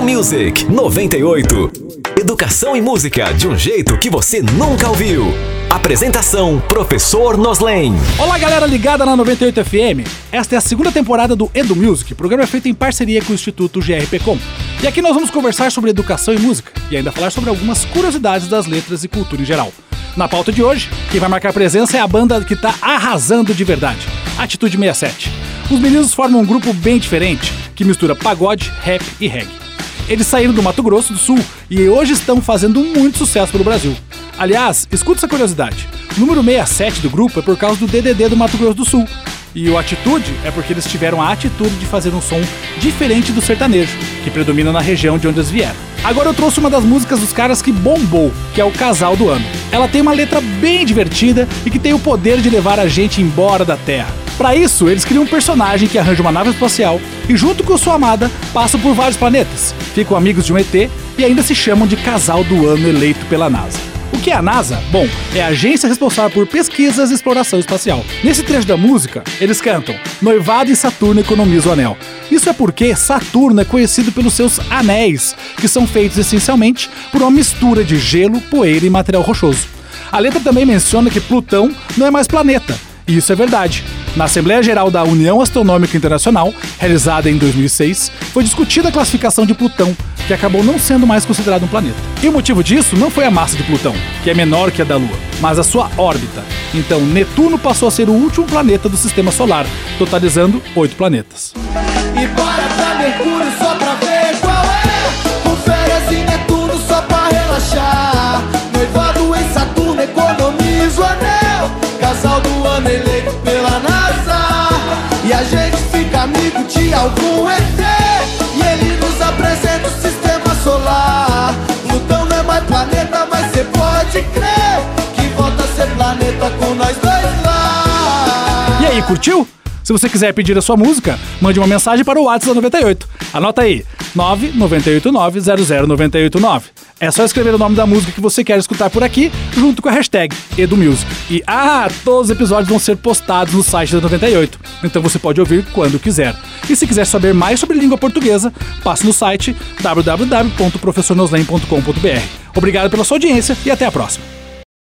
Music 98. Educação e música de um jeito que você nunca ouviu. Apresentação: Professor Noslen. Olá, galera ligada na 98 FM. Esta é a segunda temporada do Edu Music. O programa é feito em parceria com o Instituto GRPcom. E aqui nós vamos conversar sobre educação e música e ainda falar sobre algumas curiosidades das letras e cultura em geral. Na pauta de hoje, quem vai marcar presença é a banda que tá arrasando de verdade, Atitude 67. Os meninos formam um grupo bem diferente, que mistura pagode, rap e reggae. Eles saíram do Mato Grosso do Sul e hoje estão fazendo muito sucesso pelo Brasil. Aliás, escuta essa curiosidade. O número 67 do grupo é por causa do DDD do Mato Grosso do Sul. E o Atitude é porque eles tiveram a atitude de fazer um som diferente do sertanejo, que predomina na região de onde eles vieram. Agora eu trouxe uma das músicas dos caras que bombou, que é o Casal do Ano. Ela tem uma letra bem divertida e que tem o poder de levar a gente embora da Terra. Para isso, eles criam um personagem que arranja uma nave espacial e, junto com sua amada, passam por vários planetas, ficam amigos de um ET e ainda se chamam de Casal do Ano eleito pela NASA. O que é a NASA? Bom, é a agência responsável por pesquisas e exploração espacial. Nesse trecho da música, eles cantam Noivado em Saturno economiza o anel. Isso é porque Saturno é conhecido pelos seus anéis, que são feitos essencialmente por uma mistura de gelo, poeira e material rochoso. A letra também menciona que Plutão não é mais planeta, e isso é verdade. Na Assembleia Geral da União Astronômica Internacional, realizada em 2006, foi discutida a classificação de Plutão, que acabou não sendo mais considerado um planeta. E o motivo disso não foi a massa de Plutão, que é menor que a da Lua, mas a sua órbita. Então, Netuno passou a ser o último planeta do sistema solar, totalizando oito planetas. E bora pra Mercúrio amigo de algum ET. E ele nos apresenta o sistema solar. Plutão não é mais planeta, mas cê pode crer. Que volta a ser planeta com nós dois lá. E aí, curtiu? Se você quiser pedir a sua música, mande uma mensagem para o WhatsApp da 98. Anota aí, 998900989. É só escrever o nome da música que você quer escutar por aqui, junto com a hashtag EduMusic. E ah, todos os episódios vão ser postados no site da 98, então você pode ouvir quando quiser. E se quiser saber mais sobre língua portuguesa, passe no site www.professornoslen.com.br. Obrigado pela sua audiência e até a próxima.